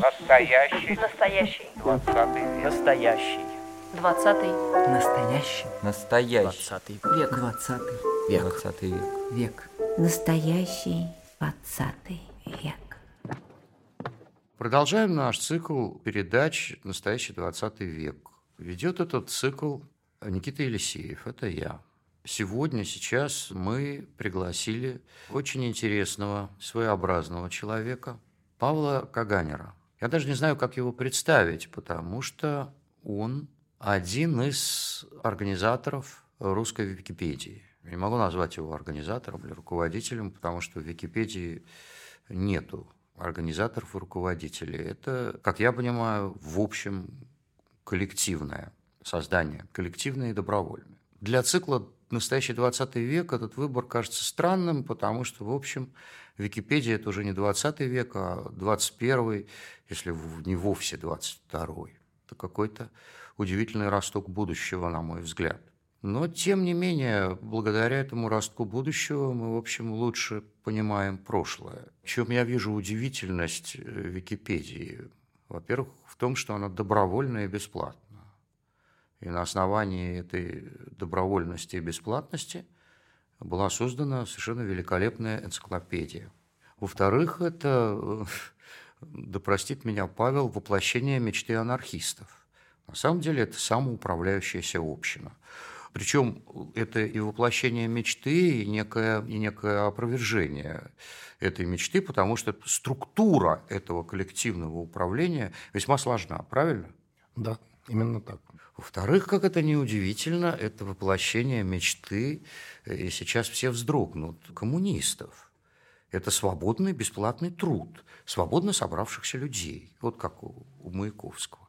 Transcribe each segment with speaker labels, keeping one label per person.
Speaker 1: Настоящий.
Speaker 2: Настоящий.
Speaker 1: Двадцатый век.
Speaker 3: Настоящий.
Speaker 2: Двадцатый.
Speaker 4: Настоящий.
Speaker 3: Настоящий.
Speaker 4: Двадцатый век. Двадцатый век.
Speaker 3: Двадцатый век.
Speaker 4: Век.
Speaker 5: Настоящий двадцатый век.
Speaker 6: Продолжаем наш цикл передач «Настоящий 20 век». Ведет этот цикл Никита Елисеев, это я. Сегодня, сейчас мы пригласили очень интересного, своеобразного человека, Павла Каганера. Я даже не знаю, как его представить, потому что он один из организаторов русской Википедии. Не могу назвать его организатором или руководителем, потому что в Википедии нету организаторов и руководителей. Это, как я понимаю, в общем коллективное создание, коллективное и добровольное. Для цикла «Настоящий 20 век» этот выбор кажется странным, потому что, в общем, Википедия – это уже не 20 век, а 21, если не вовсе 22. Это какой-то удивительный росток будущего, на мой взгляд. Но, тем не менее, благодаря этому ростку будущего мы, в общем, лучше понимаем прошлое. В чем я вижу удивительность Википедии? Во-первых, в том, что она добровольная и бесплатная. И на основании этой добровольности и бесплатности была создана совершенно великолепная энциклопедия. Во-вторых, это, да простит меня Павел, воплощение мечты анархистов. На самом деле это самоуправляющаяся община. Причем это и воплощение мечты, и некое, и некое опровержение этой мечты, потому что структура этого коллективного управления весьма сложна, правильно?
Speaker 7: Да, именно так.
Speaker 6: Во-вторых, как это неудивительно, это воплощение мечты, и сейчас все вздрогнут, коммунистов. Это свободный бесплатный труд, свободно собравшихся людей, вот как у, у Маяковского.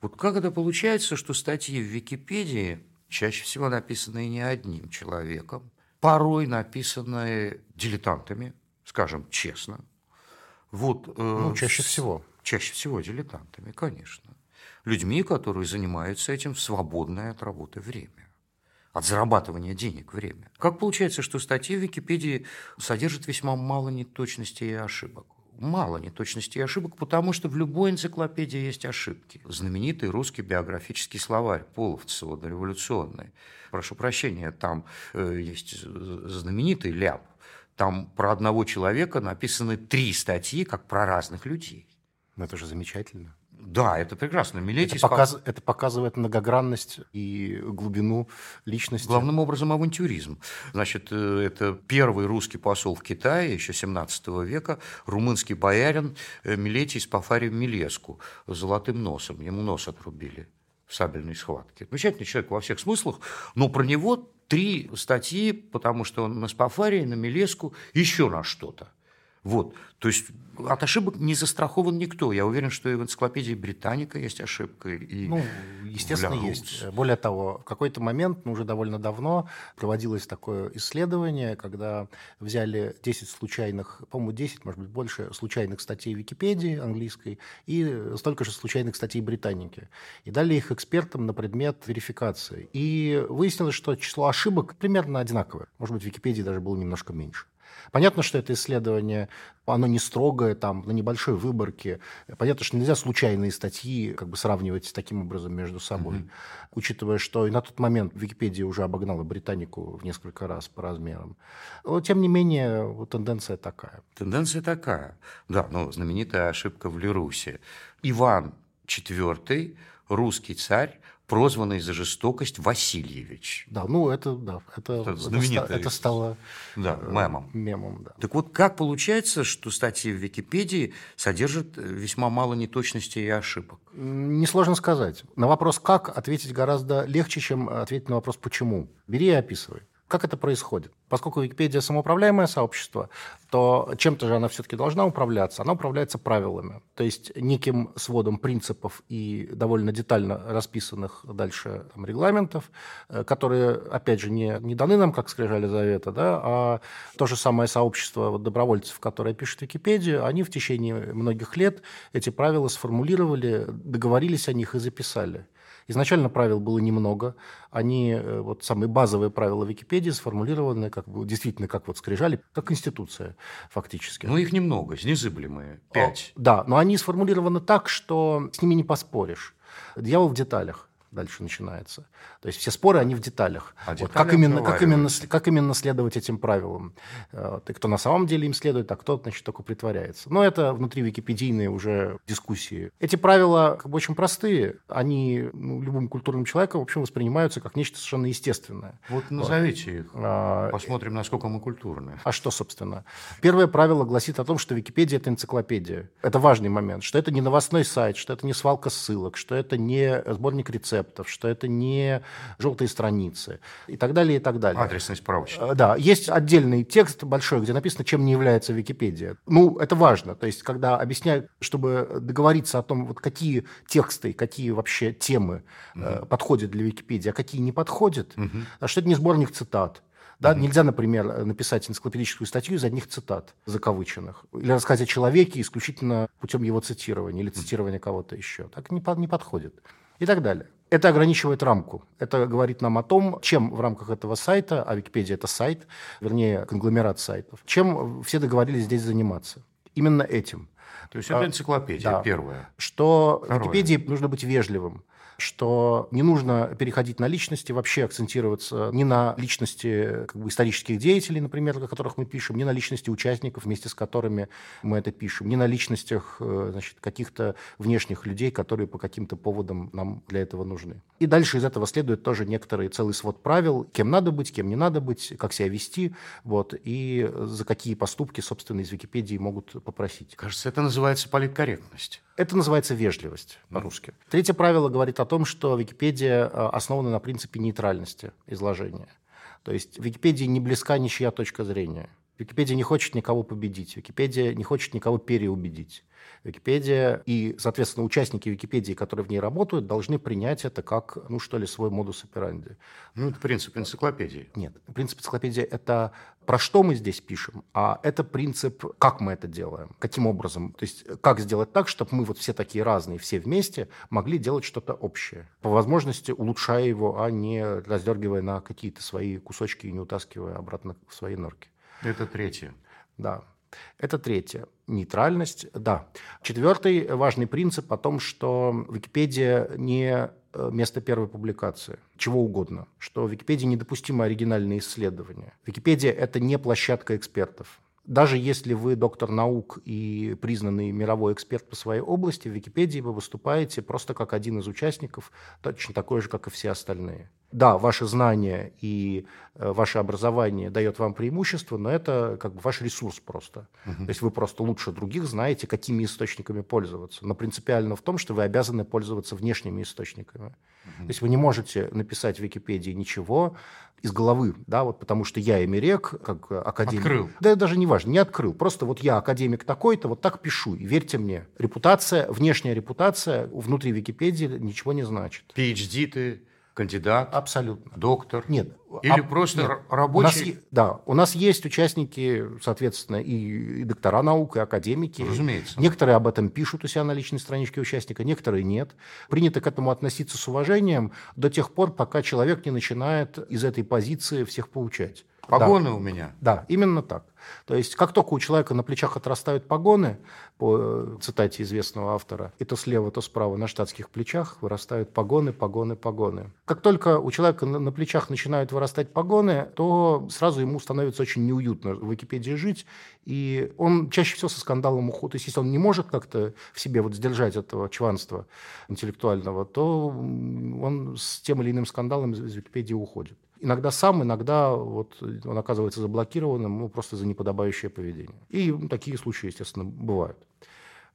Speaker 6: Вот как это получается, что статьи в Википедии чаще всего написанные не одним человеком, порой написанные дилетантами, скажем честно. Вот, э,
Speaker 7: ну, чаще всего.
Speaker 6: Чаще всего дилетантами, конечно людьми, которые занимаются этим в свободное от работы время, от зарабатывания денег время. Как получается, что статьи в Википедии содержат весьма мало неточностей и ошибок? Мало неточностей и ошибок, потому что в любой энциклопедии есть ошибки. Знаменитый русский биографический словарь Половцева дореволюционный. Прошу прощения, там э, есть знаменитый ляп. Там про одного человека написаны три статьи, как про разных людей.
Speaker 7: Ну, это же замечательно.
Speaker 6: Да, это прекрасно. Милетий
Speaker 7: это, показ... это показывает многогранность и глубину личности.
Speaker 6: Главным образом авантюризм. Значит, э, это первый русский посол в Китае, еще 17 века, румынский боярин э, Милетий Спафариев Милеску с золотым носом. Ему нос отрубили в сабельной схватке. Замечательный человек во всех смыслах, но про него три статьи, потому что он на Спафарии, на Милеску, еще на что-то. Вот. То есть от ошибок не застрахован никто. Я уверен, что и в энциклопедии Британика есть ошибка. И
Speaker 7: ну, естественно, есть. Более того, в какой-то момент, ну, уже довольно давно, проводилось такое исследование, когда взяли 10 случайных, по-моему, 10, может быть, больше случайных статей Википедии английской и столько же случайных статей Британики. И дали их экспертам на предмет верификации. И выяснилось, что число ошибок примерно одинаковое. Может быть, в Википедии даже было немножко меньше. Понятно, что это исследование, оно не строгое, там, на небольшой выборке. Понятно, что нельзя случайные статьи как бы сравнивать таким образом между собой. Mm-hmm. Учитывая, что и на тот момент Википедия уже обогнала Британику в несколько раз по размерам. Но, тем не менее, вот тенденция такая.
Speaker 6: Тенденция такая. Да, ну, знаменитая ошибка в Лерусе. Иван IV, русский царь, прозванный за жестокость Васильевич.
Speaker 7: Да, ну это, да, это, это, это, это стало
Speaker 6: да, э, мемом.
Speaker 7: мемом да.
Speaker 6: Так вот, как получается, что статьи в Википедии содержат весьма мало неточностей и ошибок?
Speaker 7: Несложно сказать. На вопрос «как» ответить гораздо легче, чем ответить на вопрос «почему». Бери и описывай. Как это происходит? Поскольку Википедия самоуправляемое сообщество, то чем-то же она все-таки должна управляться. Она управляется правилами, то есть неким сводом принципов и довольно детально расписанных дальше там, регламентов, э, которые, опять же, не, не даны нам, как скрижали завета, да, а то же самое сообщество вот, добровольцев, которое пишет Википедию, они в течение многих лет эти правила сформулировали, договорились о них и записали. Изначально правил было немного. Они, э, вот самые базовые правила Википедии сформулированы как бы, действительно как вот скрижали, как институция фактически.
Speaker 6: Ну, их немного, незыблемые, пять.
Speaker 7: О, да, но они сформулированы так, что с ними не поспоришь. Дьявол в деталях дальше начинается. То есть все споры, они в деталях.
Speaker 6: А
Speaker 7: вот как, именно, как, именно, как именно следовать этим правилам? Вот, и кто на самом деле им следует, а кто, значит, только притворяется. Но это внутри википедийные уже дискуссии. Эти правила как бы очень простые. Они ну, любым культурным человеком, в общем, воспринимаются как нечто совершенно естественное.
Speaker 6: Вот назовите вот. их. А, Посмотрим, насколько мы культурные.
Speaker 7: А что, собственно? Первое правило гласит о том, что Википедия – это энциклопедия. Это важный момент. Что это не новостной сайт, что это не свалка ссылок, что это не сборник рецептов, что это не желтые страницы и так далее, и так далее.
Speaker 6: Адресный справочник.
Speaker 7: Э, да, есть отдельный текст большой, где написано, чем не является Википедия. Ну, это важно. То есть, когда объясняют, чтобы договориться о том, вот какие тексты, какие вообще темы угу. э, подходят для Википедии, а какие не подходят, угу. что это не сборник цитат, да, mm-hmm. Нельзя, например, написать энциклопедическую статью из одних цитат, закавыченных, или рассказать о человеке исключительно путем его цитирования или цитирования кого-то еще. Так не, не подходит. И так далее. Это ограничивает рамку. Это говорит нам о том, чем в рамках этого сайта, а Википедия это сайт, вернее, конгломерат сайтов, чем все договорились здесь заниматься. Именно этим.
Speaker 6: То есть это а, энциклопедия да, первая.
Speaker 7: Что Второе. в Википедии нужно быть вежливым что не нужно переходить на личности, вообще акцентироваться не на личности как бы, исторических деятелей, например, о которых мы пишем, не на личности участников, вместе с которыми мы это пишем, не на личностях э, значит, каких-то внешних людей, которые по каким-то поводам нам для этого нужны. И дальше из этого следует тоже некоторый целый свод правил, кем надо быть, кем не надо быть, как себя вести, вот, и за какие поступки, собственно, из Википедии могут попросить.
Speaker 6: Кажется, это называется политкорректность.
Speaker 7: Это называется вежливость по-русски. Третье правило говорит о том, что Википедия э, основана на принципе нейтральности изложения. То есть Википедии не близка ничья точка зрения. Википедия не хочет никого победить, Википедия не хочет никого переубедить. Википедия и, соответственно, участники Википедии, которые в ней работают, должны принять это как, ну что ли, свой модус операнди.
Speaker 6: Ну, это принцип энциклопедии.
Speaker 7: Нет, принцип энциклопедии – это про что мы здесь пишем, а это принцип, как мы это делаем, каким образом. То есть как сделать так, чтобы мы вот все такие разные, все вместе могли делать что-то общее. По возможности улучшая его, а не раздергивая на какие-то свои кусочки и не утаскивая обратно в свои норки.
Speaker 6: Это третье.
Speaker 7: Да. Это третье. Нейтральность, да. Четвертый важный принцип о том, что Википедия не э, место первой публикации, чего угодно, что в Википедии недопустимы оригинальные исследования. Википедия – это не площадка экспертов. Даже если вы доктор наук и признанный мировой эксперт по своей области, в Википедии вы выступаете просто как один из участников, точно такой же, как и все остальные. Да, ваши знания и э, ваше образование дает вам преимущество, но это как бы ваш ресурс просто. Угу. То есть вы просто лучше других знаете, какими источниками пользоваться. Но принципиально в том, что вы обязаны пользоваться внешними источниками. Угу. То есть вы не можете написать в Википедии ничего из головы, да, вот потому что я Эмерек, как академик.
Speaker 6: Открыл.
Speaker 7: Да, даже не важно, не открыл. Просто вот я академик такой-то, вот так пишу. И верьте мне, репутация, внешняя репутация внутри Википедии ничего не значит.
Speaker 6: PhD ты кандидат,
Speaker 7: абсолютно,
Speaker 6: доктор,
Speaker 7: нет,
Speaker 6: или а, просто нет. рабочий.
Speaker 7: У нас, да, у нас есть участники, соответственно, и, и доктора наук, и академики.
Speaker 6: Разумеется.
Speaker 7: Некоторые об этом пишут у себя на личной страничке участника, некоторые нет. Принято к этому относиться с уважением до тех пор, пока человек не начинает из этой позиции всех поучать.
Speaker 6: Погоны
Speaker 7: да.
Speaker 6: у меня.
Speaker 7: Да, именно так. То есть, как только у человека на плечах отрастают погоны, по э, цитате известного автора, и то слева, то справа на штатских плечах вырастают погоны, погоны, погоны. Как только у человека на плечах начинают вырастать погоны, то сразу ему становится очень неуютно в Википедии жить, и он чаще всего со скандалом уходит. То есть, если он не может как-то в себе вот сдержать этого чванства интеллектуального, то он с тем или иным скандалом из Википедии уходит. Иногда сам, иногда вот он оказывается заблокированным ну, просто за неподобающее поведение. И такие случаи, естественно, бывают.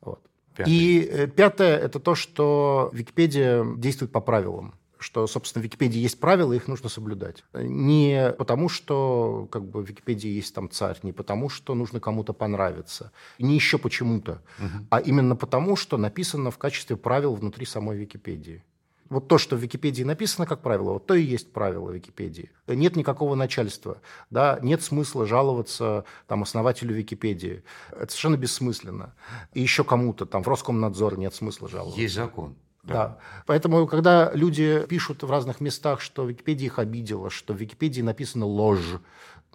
Speaker 7: Вот. И э, пятое – это то, что Википедия действует по правилам что, собственно, в Википедии есть правила, их нужно соблюдать. Не потому, что как бы, в Википедии есть там царь, не потому, что нужно кому-то понравиться, не еще почему-то, угу. а именно потому, что написано в качестве правил внутри самой Википедии. Вот то, что в Википедии написано, как правило, вот то и есть правило Википедии. Нет никакого начальства, да, нет смысла жаловаться там, основателю Википедии. Это совершенно бессмысленно. И еще кому-то, там, в Роскомнадзор нет смысла жаловаться.
Speaker 6: Есть закон.
Speaker 7: Да. да. Поэтому, когда люди пишут в разных местах, что Википедия их обидела, что в Википедии написана ложь,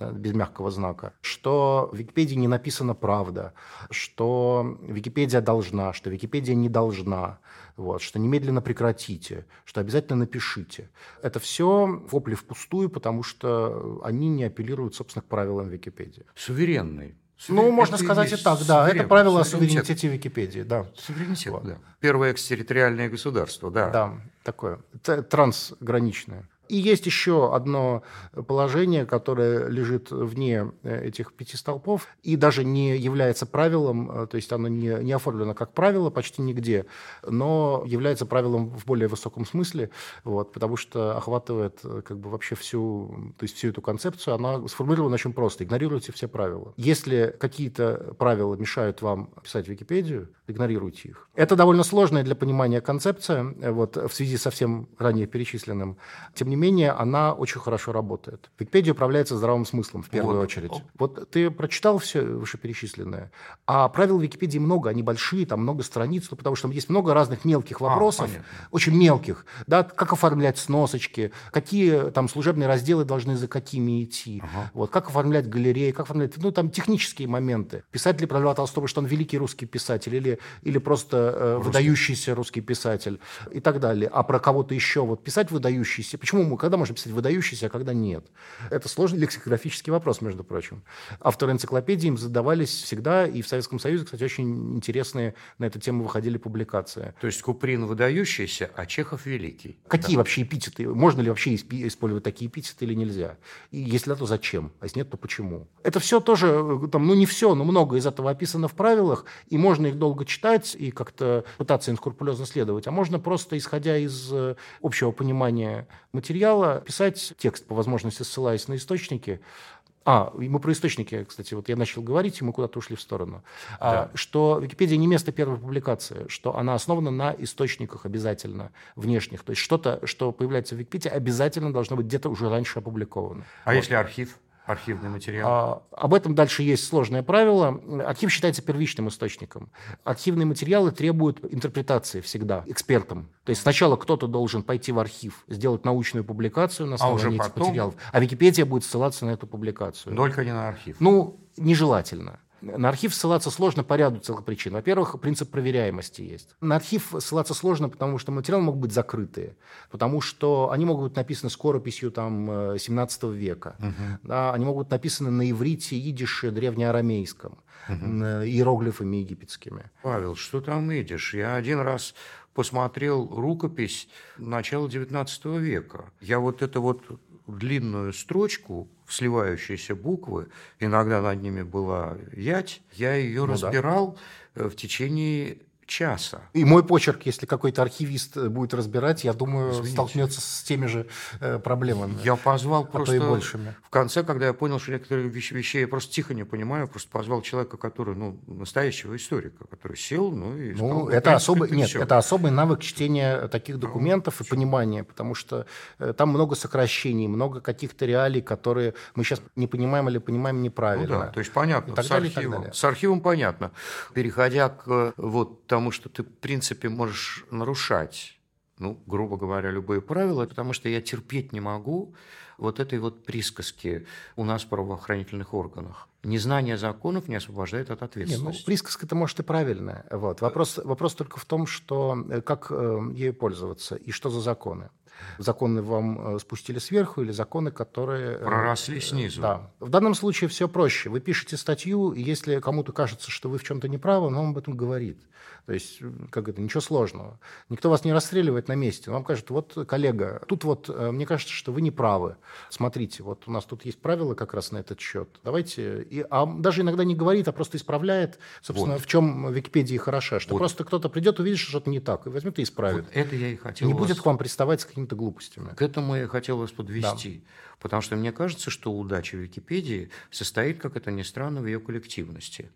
Speaker 7: без мягкого знака, что в Википедии не написана правда, что Википедия должна, что Википедия не должна, вот, что немедленно прекратите, что обязательно напишите. Это все вопли впустую, потому что они не апеллируют, собственно, к правилам Википедии.
Speaker 6: Суверенный.
Speaker 7: Суверен... Ну, можно это сказать и так, да. Это правило о суверенитете Википедии, да.
Speaker 6: Суверенитет, вот. да. Первое экстерриториальное государство, да.
Speaker 7: Да, такое. Трансграничное. И есть еще одно положение, которое лежит вне э, этих пяти столпов и даже не является правилом, э, то есть оно не, не оформлено как правило почти нигде, но является правилом в более высоком смысле, вот, потому что охватывает э, как бы вообще всю, то есть всю эту концепцию, она сформулирована очень просто. Игнорируйте все правила. Если какие-то правила мешают вам писать Википедию, игнорируйте их. Это довольно сложная для понимания концепция, вот, в связи со всем ранее перечисленным. Тем не менее, она очень хорошо работает. Википедия управляется здравым смыслом, в первую вот. очередь. Вот ты прочитал все вышеперечисленное, а правил Википедии много, они большие, там много страниц, ну, потому что там есть много разных мелких а, вопросов, а, очень мелких, да, как оформлять сносочки, какие там служебные разделы должны за какими идти, ага. вот, как оформлять галереи, как оформлять, ну, там технические моменты. Писатель про Льва Толстого, что он великий русский писатель или, или просто э, выдающийся русский писатель и так далее. А про кого-то еще вот писать выдающийся, почему мы когда можно писать выдающийся, а когда нет? Это сложный лексикографический вопрос, между прочим. Авторы энциклопедии им задавались всегда, и в Советском Союзе, кстати, очень интересные на эту тему выходили публикации.
Speaker 6: То есть Куприн выдающийся, а Чехов великий.
Speaker 7: Какие да. вообще эпитеты? Можно ли вообще использовать такие эпитеты или нельзя? И если да, то зачем? А если нет, то почему? Это все тоже, там, ну не все, но много из этого описано в правилах, и можно их долго читать и как-то пытаться им скрупулезно следовать, а можно просто, исходя из э, общего понимания материала, писать текст, по возможности ссылаясь на источники, а, мы про источники, кстати, вот я начал говорить, и мы куда-то ушли в сторону. А, да. А, что Википедия не место первой публикации, что она основана на источниках обязательно внешних. То есть что-то, что появляется в Википедии, обязательно должно быть где-то уже раньше опубликовано.
Speaker 6: А вот. если архив? Архивный материал? А,
Speaker 7: об этом дальше есть сложное правило. Архив считается первичным источником. Архивные материалы требуют интерпретации всегда экспертам. То есть сначала кто-то должен пойти в архив, сделать научную публикацию на основании а этих потом... материалов, а Википедия будет ссылаться на эту публикацию.
Speaker 6: Только не на архив.
Speaker 7: Ну, нежелательно. На архив ссылаться сложно по ряду целых причин. Во-первых, принцип проверяемости есть. На архив ссылаться сложно, потому что материалы могут быть закрытые, потому что они могут быть написаны скорописью там, 17 э, века. Угу. Да, они могут быть написаны на иврите, идише, древнеарамейском, угу. иероглифами египетскими.
Speaker 6: Павел, что там идиш? Я один раз посмотрел рукопись начала XIX века. Я вот это вот длинную строчку, сливающиеся буквы, иногда над ними была ять, я ее ну, разбирал да. Э, в течение часа.
Speaker 7: И мой почерк, если какой-то архивист будет разбирать, я думаю, Извините. столкнется с теми же э, проблемами.
Speaker 6: Я позвал а просто...
Speaker 7: и большими.
Speaker 6: В конце, когда я понял, что некоторые вещи, вещей я просто тихо не понимаю, просто позвал человека, который, ну, настоящего историка, который сел, ну, и
Speaker 7: сказал, Ну, это особый, нет, все. это особый навык чтения таких ну, документов ну, и все. понимания, потому что э, там много сокращений, много каких-то реалий, которые мы сейчас не понимаем или понимаем неправильно. Ну,
Speaker 6: да, то есть понятно, с, архивом, с архивом понятно. Переходя к вот тому, тому, что ты, в принципе, можешь нарушать, ну, грубо говоря, любые правила, потому что я терпеть не могу вот этой вот присказки у нас в правоохранительных органах. Незнание законов не освобождает от ответственности. Не,
Speaker 7: ну, присказка-то, может, и правильная. Вот. Вопрос, вопрос только в том, что э, как э, ею пользоваться и что за законы. Законы вам э, спустили сверху или законы, которые...
Speaker 6: Проросли снизу.
Speaker 7: Да. В данном случае все проще. Вы пишете статью, и если кому-то кажется, что вы в чем-то неправы, он вам об этом говорит. То есть, как это, ничего сложного. Никто вас не расстреливает на месте. Вам скажет, вот, коллега, тут вот, мне кажется, что вы не правы. Смотрите, вот у нас тут есть правила как раз на этот счет. Давайте и, а даже иногда не говорит, а просто исправляет, собственно, вот. в чем Википедия хороша, что вот. просто кто-то придет, увидит, что что-то не так, и возьмет и исправит. Вот
Speaker 6: это я и хотел.
Speaker 7: Не вас... будет к вам приставать с какими-то глупостями.
Speaker 6: К этому я хотел вас подвести. Да. Потому что мне кажется, что удача Википедии состоит, как это ни странно, в ее коллективности.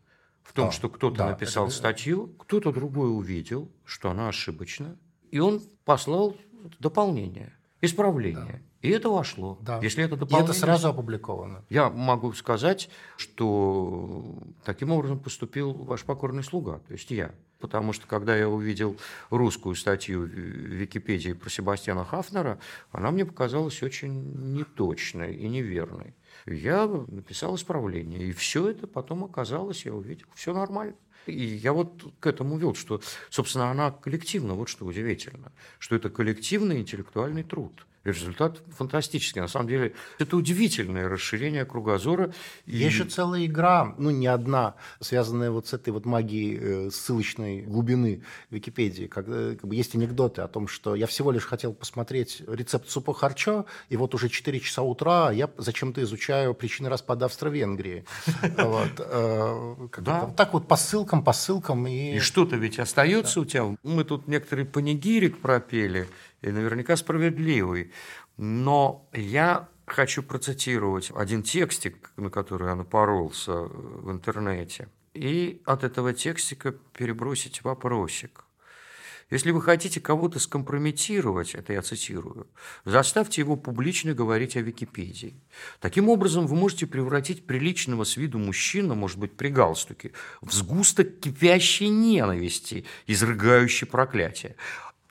Speaker 6: В том, а, что кто-то да, написал это... статью, кто-то другой увидел, что она ошибочна, и он послал дополнение, исправление. Да. И это вошло.
Speaker 7: Да.
Speaker 6: Если это
Speaker 7: И это сразу опубликовано.
Speaker 6: Я могу сказать, что таким образом поступил ваш покорный слуга, то есть я. Потому что когда я увидел русскую статью в Википедии про Себастьяна Хафнера, она мне показалась очень неточной и неверной. Я написал исправление, и все это потом оказалось, я увидел, все нормально. И я вот к этому вел, что, собственно, она коллективна, вот что удивительно, что это коллективный интеллектуальный труд – результат фантастический. На самом деле, это удивительное расширение кругозора.
Speaker 7: И... Есть же целая игра, ну, не одна, связанная вот с этой вот магией э, ссылочной глубины Википедии. Когда, как бы, есть анекдоты о том, что я всего лишь хотел посмотреть рецепт супа харчо, и вот уже 4 часа утра я зачем-то изучаю причины распада Австро-Венгрии. Э, так вот по ссылкам, по ссылкам.
Speaker 6: И что-то ведь остается у тебя. Мы тут некоторый панигирик пропели, и наверняка справедливый. Но я хочу процитировать один текстик, на который я напоролся в интернете, и от этого текстика перебросить вопросик. Если вы хотите кого-то скомпрометировать, это я цитирую, заставьте его публично говорить о Википедии. Таким образом, вы можете превратить приличного с виду мужчину, может быть, при галстуке, в сгусток кипящей ненависти, изрыгающей проклятие.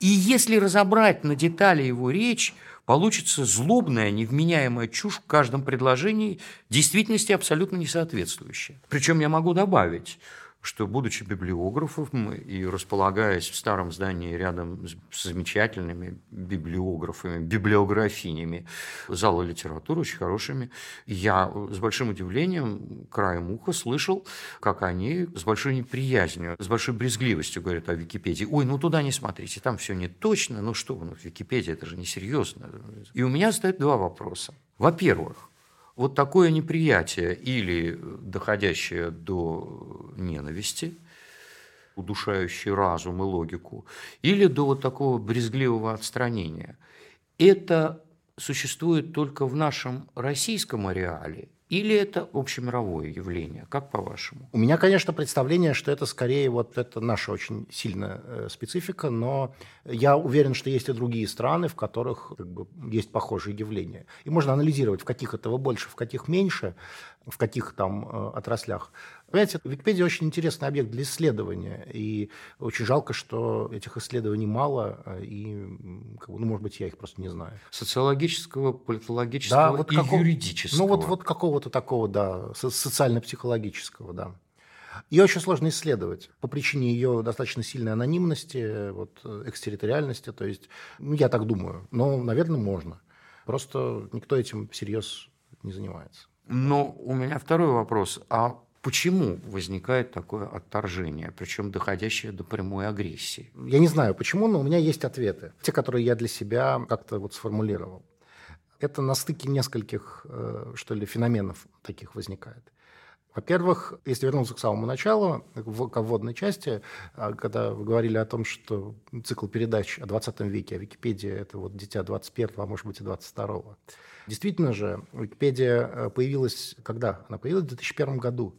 Speaker 6: И если разобрать на детали его речь, получится злобная, невменяемая чушь в каждом предложении, действительности абсолютно не соответствующая. Причем я могу добавить, что, будучи библиографом и располагаясь в старом здании рядом с замечательными библиографами, библиографинями зала литературы, очень хорошими, я с большим удивлением, краем уха, слышал, как они с большой неприязнью, с большой брезгливостью говорят о Википедии. Ой, ну туда не смотрите, там все не точно, ну что вы, ну Википедия, это же несерьезно. И у меня стоят два вопроса. Во-первых, вот такое неприятие или доходящее до ненависти, удушающее разум и логику, или до вот такого брезгливого отстранения, это существует только в нашем российском ареале или это общемировое явление? Как по-вашему?
Speaker 7: У меня, конечно, представление, что это скорее вот это наша очень сильная э, специфика, но я уверен, что есть и другие страны, в которых как бы, есть похожие явления. И можно анализировать, в каких этого больше, в каких меньше, в каких там э, отраслях. Понимаете, Википедия очень интересный объект для исследования, и очень жалко, что этих исследований мало, э, и, ну, может быть, я их просто не знаю.
Speaker 6: Социологического, политологического да, вот и какого, юридического.
Speaker 7: Ну, вот, вот какого-то такого, да, социально-психологического, да. Ее очень сложно исследовать по причине ее достаточно сильной анонимности, вот, экстерриториальности, то есть, ну, я так думаю, но, наверное, можно. Просто никто этим всерьез не занимается.
Speaker 6: Но у меня второй вопрос. А Почему возникает такое отторжение, причем доходящее до прямой агрессии?
Speaker 7: Я не знаю почему, но у меня есть ответы. Те, которые я для себя как-то вот сформулировал. Это на стыке нескольких, э, что ли, феноменов таких возникает. Во-первых, если вернуться к самому началу, к вводной части, э, когда вы говорили о том, что цикл передач о 20 веке, а Википедия – это вот дитя 21 а может быть и 22 Действительно же, Википедия э, появилась когда? Она появилась в 2001 году.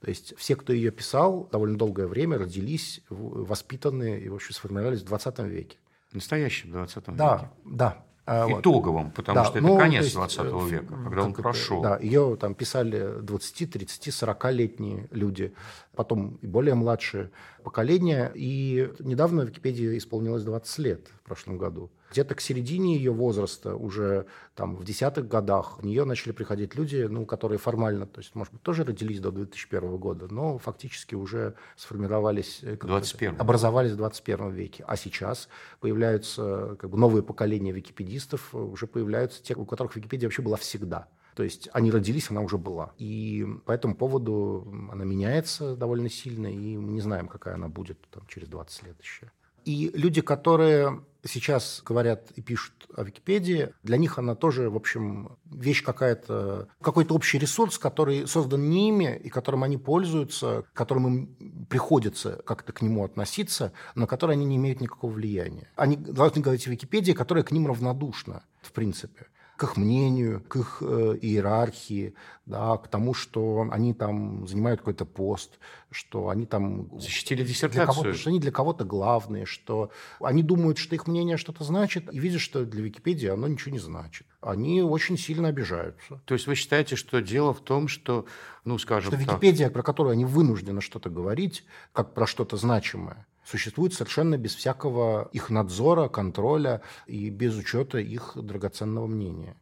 Speaker 7: То есть все, кто ее писал, довольно долгое время родились, воспитанные и, в общем, сформировались в 20 веке.
Speaker 6: Настоящем 20 веке.
Speaker 7: Да, да.
Speaker 6: Итоговым, потому да, что это ну, конец есть, 20 э, века, когда он прошел.
Speaker 7: Да, ее там писали 20, 30, 40-летние люди, потом и более младшие поколения. И недавно в Википедии исполнилось 20 лет в прошлом году. Где-то к середине ее возраста, уже там в десятых годах, в нее начали приходить люди, ну, которые формально, то есть, может быть, тоже родились до 2001 года, но фактически уже сформировались,
Speaker 6: 21.
Speaker 7: Э, образовались в 21 веке. А сейчас появляются как бы, новые поколения википедистов, уже появляются те, у которых Википедия вообще была всегда. То есть они родились, она уже была. И по этому поводу она меняется довольно сильно, и мы не знаем, какая она будет там, через 20 лет еще. И люди, которые сейчас говорят и пишут о Википедии, для них она тоже, в общем, вещь какая-то, какой-то общий ресурс, который создан не ими и которым они пользуются, которым им приходится как-то к нему относиться, но который они не имеют никакого влияния. Они должны говорить о Википедии, которая к ним равнодушна, в принципе к их мнению, к их э, иерархии, да, к тому, что они там занимают какой-то пост, что они там...
Speaker 6: Защитили
Speaker 7: Для
Speaker 6: диссертацию.
Speaker 7: кого-то, что они для кого-то главные, что они думают, что их мнение что-то значит, и видят, что для Википедии оно ничего не значит. Они очень сильно обижаются.
Speaker 6: То есть вы считаете, что дело в том, что, ну, скажем
Speaker 7: Что
Speaker 6: так,
Speaker 7: Википедия, про которую они вынуждены что-то говорить, как про что-то значимое, существует совершенно без всякого их надзора, контроля и без учета их драгоценного мнения.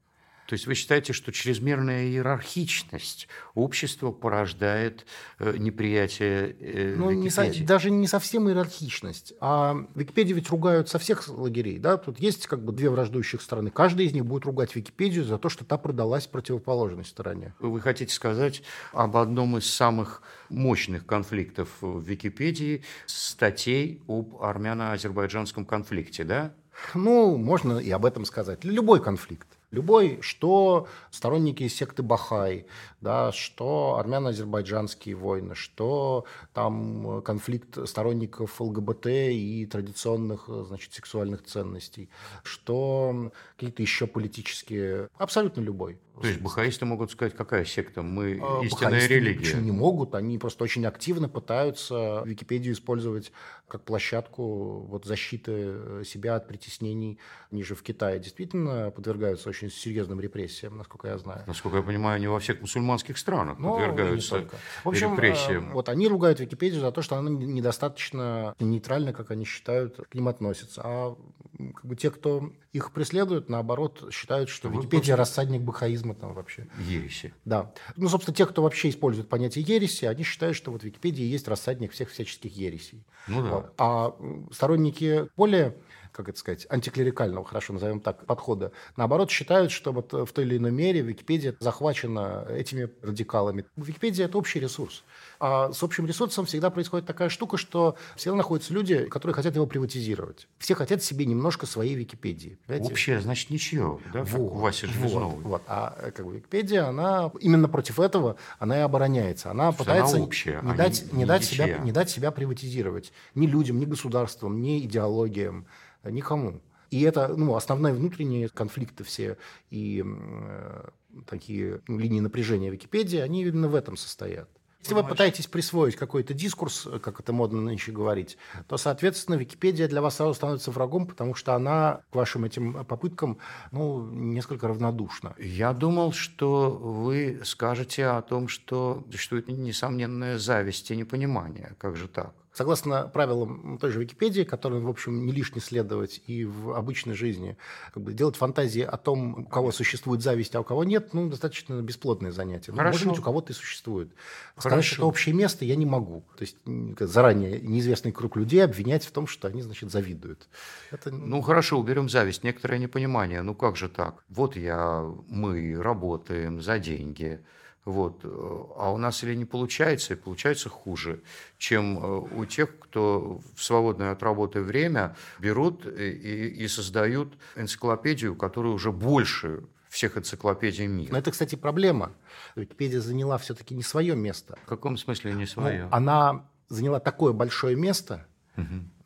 Speaker 6: То есть вы считаете, что чрезмерная иерархичность общества порождает э, неприятие э,
Speaker 7: Ну, не со-
Speaker 6: Википедии?
Speaker 7: даже не совсем иерархичность. А Википедию ведь ругают со всех лагерей. Да? Тут есть как бы две враждующих стороны. Каждая из них будет ругать Википедию за то, что та продалась противоположной стороне.
Speaker 6: Вы хотите сказать об одном из самых мощных конфликтов в Википедии, статей об армяно-азербайджанском конфликте, да?
Speaker 7: Ну, можно и об этом сказать. Любой конфликт. Любой, что сторонники секты Бахай, да, что армяно-азербайджанские войны, что там конфликт сторонников ЛГБТ и традиционных, значит, сексуальных ценностей, что какие-то еще политические, абсолютно любой.
Speaker 6: То есть бахаисты могут сказать, какая секта? Мы
Speaker 7: А,
Speaker 6: истинная
Speaker 7: бахаисты
Speaker 6: религия.
Speaker 7: Почему не могут? Они просто очень активно пытаются Википедию использовать как площадку вот, защиты э, себя от притеснений. Они же в Китае действительно подвергаются очень серьезным репрессиям, насколько я знаю.
Speaker 6: Насколько я понимаю, они во всех мусульманских странах
Speaker 7: Но не
Speaker 6: подвергаются.
Speaker 7: В общем,
Speaker 6: репрессиям.
Speaker 7: э, вот они ругают Википедию за то, что она недостаточно нейтрально, как они считают, к ним относится. А как бы те, кто их преследуют, наоборот, считают, что
Speaker 6: Вы
Speaker 7: Википедия
Speaker 6: просто-
Speaker 7: рассадник бахаизма там вообще.
Speaker 6: Ереси.
Speaker 7: Да. Ну, собственно, те, кто вообще использует понятие ереси, они считают, что вот Википедия есть рассадник всех всяческих ересей.
Speaker 6: Ну да.
Speaker 7: А м, сторонники более как это сказать, антиклерикального, хорошо назовем так, подхода, наоборот, считают, что вот в той или иной мере Википедия захвачена этими радикалами. Википедия – это общий ресурс. А с общим ресурсом всегда происходит такая штука, что всегда находятся люди, которые хотят его приватизировать. Все хотят себе немножко своей Википедии. понимаете?
Speaker 6: Общее, значит, ничего, да, как у Васи
Speaker 7: вот,
Speaker 6: Железновой.
Speaker 7: вот. А э, как бы Википедия, она именно против этого, она и обороняется. Она пытается
Speaker 6: она общая,
Speaker 7: не,
Speaker 6: а
Speaker 7: дать,
Speaker 6: не-
Speaker 7: не, дать себя, не дать себя приватизировать ни людям, ни государствам, ни идеологиям, э, никому. И это ну, основные внутренние конфликты все и э, такие ну, линии напряжения Википедии, они именно в этом состоят. Если вы пытаетесь присвоить какой-то дискурс, э, как это модно нынче говорить, то, соответственно, Википедия для вас сразу становится врагом, потому что она к вашим этим попыткам ну, несколько равнодушна.
Speaker 6: Я думал, что вы скажете о том, что существует несомненная зависть и непонимание. Как же так?
Speaker 7: Согласно правилам той же Википедии, которым, в общем, не лишне следовать и в обычной жизни, как бы делать фантазии о том, у кого существует зависть, а у кого нет, ну, достаточно бесплодное занятие. Ну,
Speaker 6: Хорошо.
Speaker 7: может быть, у кого-то и существует. Сказать,
Speaker 6: Хорошо.
Speaker 7: что это общее место, я не могу. То есть заранее неизвестный круг людей обвинять в том, что они, значит, завидуют. Это,
Speaker 6: Ну хорошо, уберем зависть, некоторое непонимание. Ну как же так? Вот я, мы работаем за деньги. Вот. э, А у нас или не получается, и получается хуже, чем э, у тех, кто в свободное от работы время берут и, и- создают энциклопедию, которая уже больше всех энциклопедий мира.
Speaker 7: Но это, кстати, проблема. Википедия заняла все-таки не свое место.
Speaker 6: В каком смысле не
Speaker 7: Ну,
Speaker 6: свое?
Speaker 7: она заняла такое большое место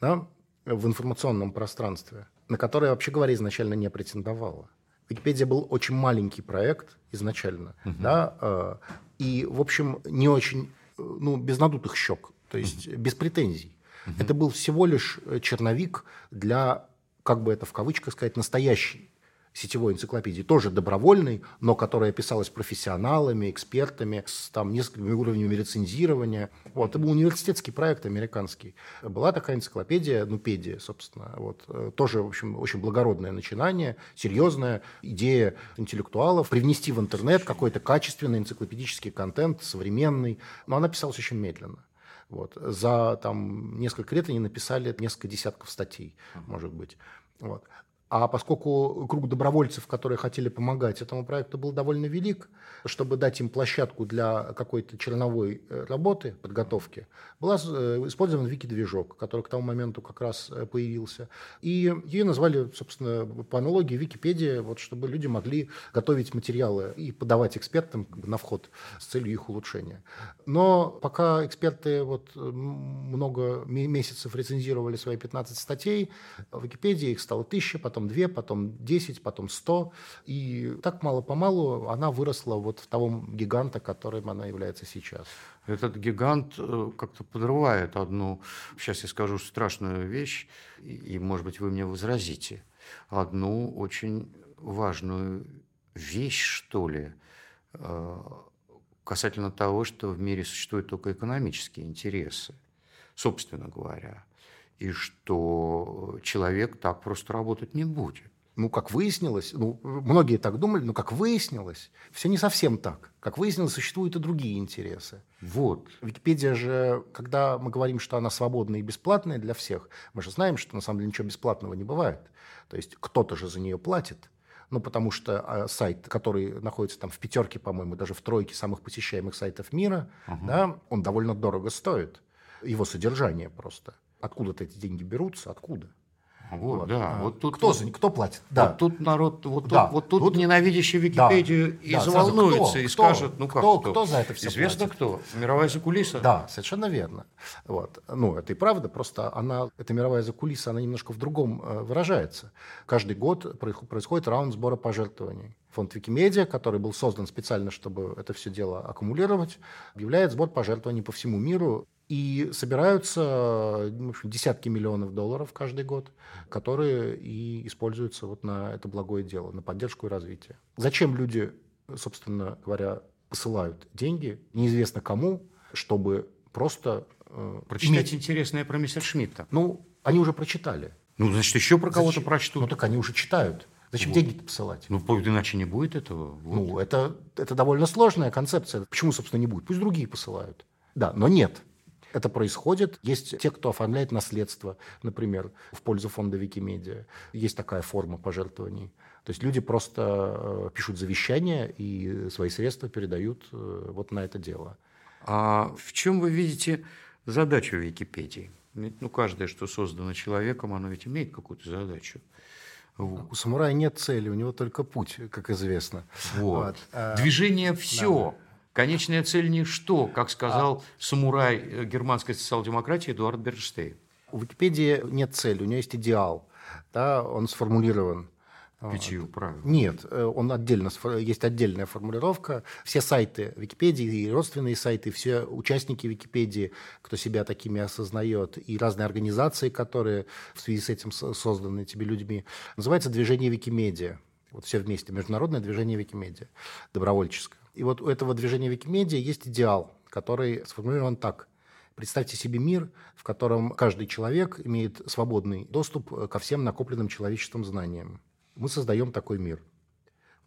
Speaker 7: да, в информационном пространстве, на которое, вообще говоря, изначально не претендовала. Википедия был очень маленький проект изначально, да, э, и, в общем, не очень, э, ну, без надутых щек, то есть без претензий. Это был всего лишь э, черновик для, как бы это в кавычках сказать, настоящей сетевой энциклопедии, тоже добровольной, но которая писалась профессионалами, экспертами, с там, несколькими уровнями рецензирования. Вот, это был университетский проект американский. Была такая энциклопедия, нупедия, собственно. Вот, э, тоже, в общем, очень благородное начинание, серьезная идея интеллектуалов привнести в интернет какой-то качественный энциклопедический контент, современный. Но она писалась очень медленно. Вот. За там, несколько лет они написали несколько десятков статей, может быть. Вот. А поскольку круг добровольцев, которые хотели помогать этому проекту, был довольно велик, чтобы дать им площадку для какой-то черновой э, работы, подготовки, был использован вики-движок, который к тому моменту как раз э, появился. И ее назвали, собственно, по аналогии Википедия, вот, чтобы люди могли готовить материалы и подавать экспертам на вход с целью их улучшения. Но пока эксперты вот э, много ме- месяцев рецензировали свои 15 статей, в Википедии их стало тысяча, потом потом две, потом десять, потом сто. И так мало-помалу она выросла вот в того гиганта, которым она является сейчас.
Speaker 6: Этот гигант э, как-то подрывает одну, сейчас я скажу страшную вещь, и, может быть, вы мне возразите, одну очень важную вещь, что ли, э, касательно того, что в мире существуют только экономические интересы, собственно говоря, и что человек так просто работать не будет.
Speaker 7: Ну, как выяснилось, ну, многие так думали, но как выяснилось, все не совсем так. Как выяснилось, существуют и другие интересы.
Speaker 6: Вот.
Speaker 7: Википедия же, когда мы говорим, что она свободная и бесплатная для всех, мы же знаем, что на самом деле ничего бесплатного не бывает. То есть кто-то же за нее платит. Ну, потому что а, сайт, который находится там в пятерке, по-моему, даже в тройке самых посещаемых сайтов мира, угу. да, он довольно дорого стоит. Его содержание просто. Откуда-то эти деньги берутся, откуда?
Speaker 6: Вот, вот. да.
Speaker 7: А, вот тут, кто, вот, кто платит?
Speaker 6: Да. Вот тут народ, вот, да. тут, вот тут, тут ненавидящий Википедию да. и да. заволнуется, кто, и кто, скажет, ну как
Speaker 7: кто, кто? кто за это все
Speaker 6: Известно
Speaker 7: платит?
Speaker 6: кто. Мировая закулиса.
Speaker 7: Да, совершенно верно. Вот. Ну, это и правда, просто она, эта мировая закулиса, она немножко в другом э, выражается. Каждый год происходит раунд сбора пожертвований. Фонд Викимедиа, который был создан специально, чтобы это все дело аккумулировать, объявляет сбор пожертвований по всему миру и собираются в общем, десятки миллионов долларов каждый год, которые и используются вот на это благое дело, на поддержку и развитие. Зачем люди, собственно говоря, посылают деньги, неизвестно кому, чтобы просто...
Speaker 6: Э, Прочитать иметь... интересное про мистера Шмидта.
Speaker 7: Ну, они уже прочитали.
Speaker 6: Ну, значит, еще про кого-то прочтут.
Speaker 7: Ну, так они уже читают. Зачем вот. деньги посылать?
Speaker 6: Ну, иначе не будет этого.
Speaker 7: Вот. Ну, это, это довольно сложная концепция. Почему, собственно, не будет? Пусть другие посылают. Да, но нет. Это происходит. Есть те, кто оформляет наследство, например, в пользу фонда Викимедиа. Есть такая форма пожертвований. То есть люди просто э, пишут завещание и свои средства передают э, вот на это дело.
Speaker 6: А в чем вы видите задачу Википедии? Ведь, ну, каждое, что создано человеком, оно ведь имеет какую-то задачу.
Speaker 7: Вот. У самурая нет цели, у него только путь, как известно.
Speaker 6: Вот. Вот. А, Движение все. Да. Конечная цель ничто, как сказал а... самурай э, германской социал-демократии Эдуард Бернштейн.
Speaker 7: У Википедии нет цели, у нее есть идеал. Да, он сформулирован.
Speaker 6: Пятью правил.
Speaker 7: Нет, э, он отдельно, есть отдельная формулировка. Все сайты Википедии, и родственные сайты, все участники Википедии, кто себя такими осознает, и разные организации, которые в связи с этим созданы этими людьми, называется движение Викимедиа. Вот все вместе, международное движение Викимедиа, добровольческое. И вот у этого движения Викимедиа есть идеал, который сформулирован так. Представьте себе мир, в котором каждый человек имеет свободный доступ ко всем накопленным человечеством знаниям. Мы создаем такой мир.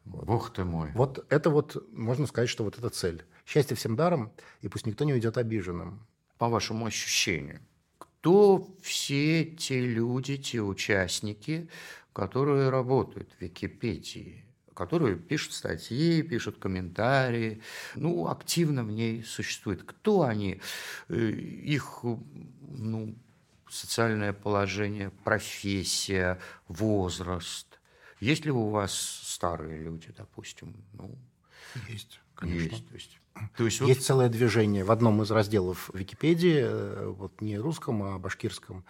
Speaker 6: Вот. Бог ты мой.
Speaker 7: Вот это вот, можно сказать, что вот это цель. Счастье всем даром, и пусть никто не уйдет обиженным.
Speaker 6: По вашему ощущению, кто все те люди, те участники, которые работают в Википедии? Которые пишут статьи, пишут комментарии, ну, активно в ней существует. Кто они? Э, их ну, социальное положение, профессия, возраст. Есть ли у вас старые люди, допустим?
Speaker 7: Ну, есть, конечно.
Speaker 6: Есть, то есть
Speaker 7: то есть, есть вот... целое движение в одном из разделов Википедии, э, вот не русском, а башкирском,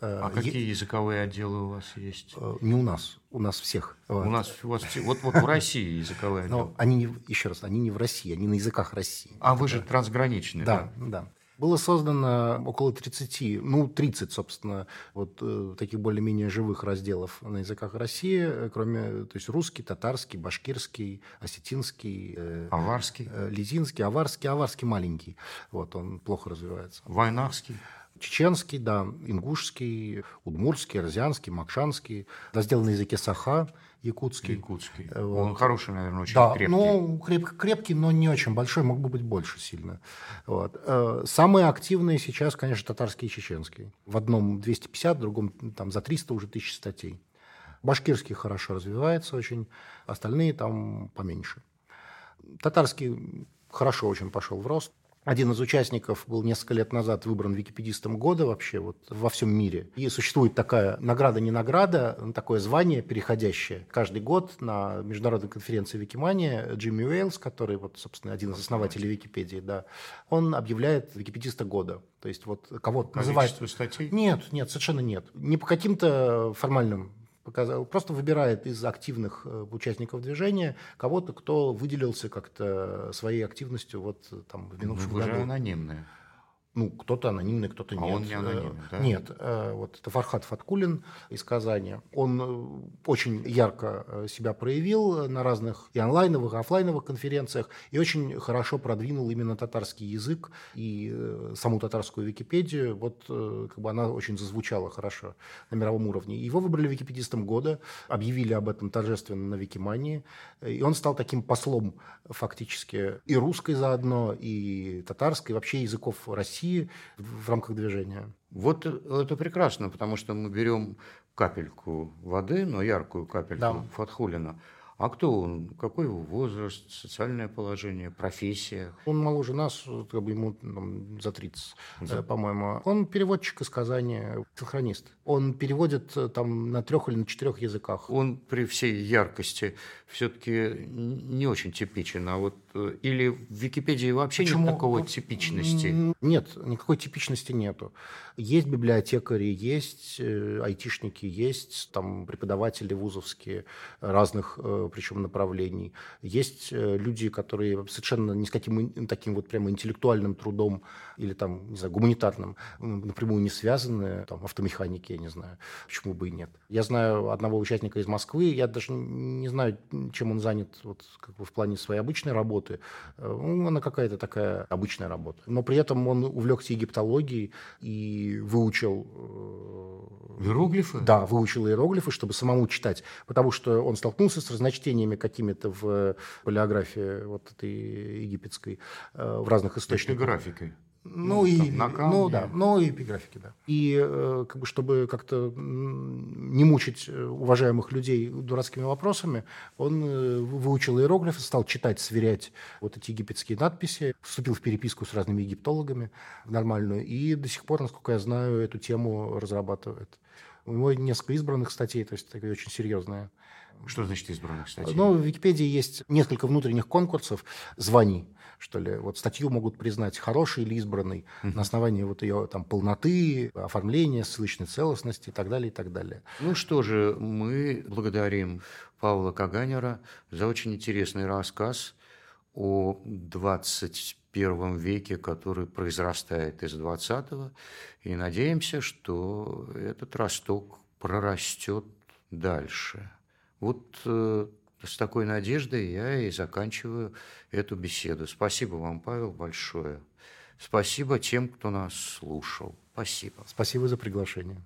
Speaker 6: Э, а какие языковые отделы у вас есть?
Speaker 7: Э, не у нас, у нас всех.
Speaker 6: У нас у вас вот вот в России языковые отделы.
Speaker 7: Но они не, еще раз, они не в России, они на языках России.
Speaker 6: А вы же трансграничный,
Speaker 7: да? Да, да. Было создано около 30, ну 30, собственно, вот э, таких более-менее живых разделов на языках России, кроме, то есть русский, татарский, башкирский, осетинский,
Speaker 6: аварский,
Speaker 7: лизинский, аварский, аварский маленький, вот он плохо развивается.
Speaker 6: Вайнарский
Speaker 7: чеченский, да, ингушский, удмурский, арзианский, макшанский, раздел на языке саха, якутский.
Speaker 6: Якутский. Э, вот. Он хороший, наверное, очень
Speaker 7: да,
Speaker 6: крепкий.
Speaker 7: Ну, креп, крепкий, но не очень большой, мог бы быть больше сильно. Вот. Э, самые активные сейчас, конечно, татарский и чеченский. В одном 250, в другом там за 300 уже тысяч статей. Башкирский хорошо развивается очень, остальные там поменьше. Татарский хорошо очень пошел в рост. Один из участников был несколько лет назад выбран википедистом года вообще вот во всем мире. И существует такая награда не награда, такое звание переходящее. Каждый год на международной конференции Викимания Джимми Уэйлс, который вот, собственно, один из основателей Википедии, да, он объявляет википедиста года. То есть вот кого-то называют...
Speaker 6: статей?
Speaker 7: Нет, нет, совершенно нет. Не по каким-то формальным показал, просто выбирает из активных э, участников движения кого-то, кто выделился как-то своей активностью вот там в минувшем
Speaker 6: ну, вы
Speaker 7: году.
Speaker 6: анонимные.
Speaker 7: Ну, кто-то анонимный, кто-то
Speaker 6: А
Speaker 7: нет.
Speaker 6: он не анонимный, да?
Speaker 7: Нет, э, вот это Фархат Фаткулин из Казани. Он э, очень ярко э, себя проявил на разных и онлайновых, и офлайновых конференциях, и очень хорошо продвинул именно татарский язык и саму татарскую Википедию. Вот как бы она очень зазвучала хорошо на мировом уровне. Его выбрали википедистом года, объявили об этом торжественно на Викимании, и он стал таким послом фактически и русской заодно, и татарской, вообще языков России в рамках движения.
Speaker 6: Вот это прекрасно, потому что мы берем капельку воды, но яркую капельку
Speaker 7: Да.
Speaker 6: Фатхулина. А кто он? Какой его возраст, социальное положение, профессия?
Speaker 7: Он моложе нас, как бы ему там, за 30, э, по-моему. Он переводчик из Казани, синхронист. Он переводит э, там на трех или на четырех языках.
Speaker 6: Он при всей яркости все-таки не очень типичен, а вот или в Википедии вообще
Speaker 7: Почему?
Speaker 6: нет такой типичности.
Speaker 7: М, Нет, никакой типичности нету. Есть библиотекари, есть э, айтишники, есть там преподаватели вузовские разных, э, причем направлений. Есть э, люди, которые совершенно ни с каким таким вот прямо интеллектуальным трудом или там, не знаю, гуманитарным напрямую не связаны, там, автомеханики, я не знаю, почему бы и нет. Я знаю одного участника из Москвы, я даже не знаю, чем он занят вот, как бы в плане своей обычной работы. Э, Ну, она какая-то такая обычная работа. Но при этом он увлекся египтологией и выучил... э,
Speaker 6: Иероглифы?
Speaker 7: Да, выучил иероглифы, чтобы самому читать, потому что он столкнулся с разночтениями какими-то в палеографии вот этой египетской э, в разных источниках.
Speaker 6: графикой.
Speaker 7: Ну,
Speaker 6: Ну,
Speaker 7: и,
Speaker 6: там, на
Speaker 7: ну да, ну и эпиграфики, да. И э, как бы, чтобы как-то не мучить э, уважаемых людей дурацкими вопросами, он э, вы- выучил иероглифы, стал читать, сверять вот эти египетские надписи, вступил в переписку с разными египтологами нормальную, и до сих пор, насколько я знаю, эту тему разрабатывает. У него несколько избранных статей, то есть такие очень серьезные.
Speaker 6: Что значит избранных статей?
Speaker 7: Ну, в Википедии есть несколько внутренних конкурсов званий, что ли. Вот статью могут признать хорошей или избранной на основании вот ее там полноты, оформления, ссылочной целостности и так далее, и так далее.
Speaker 6: Ну что же, мы благодарим Павла Каганера за очень интересный рассказ о 21 веке, который произрастает из 20-го, и надеемся, что этот росток прорастет дальше. Вот э, с такой надеждой я и заканчиваю эту беседу. Спасибо вам, Павел, большое. Спасибо тем, кто нас слушал. Спасибо.
Speaker 7: Спасибо за приглашение.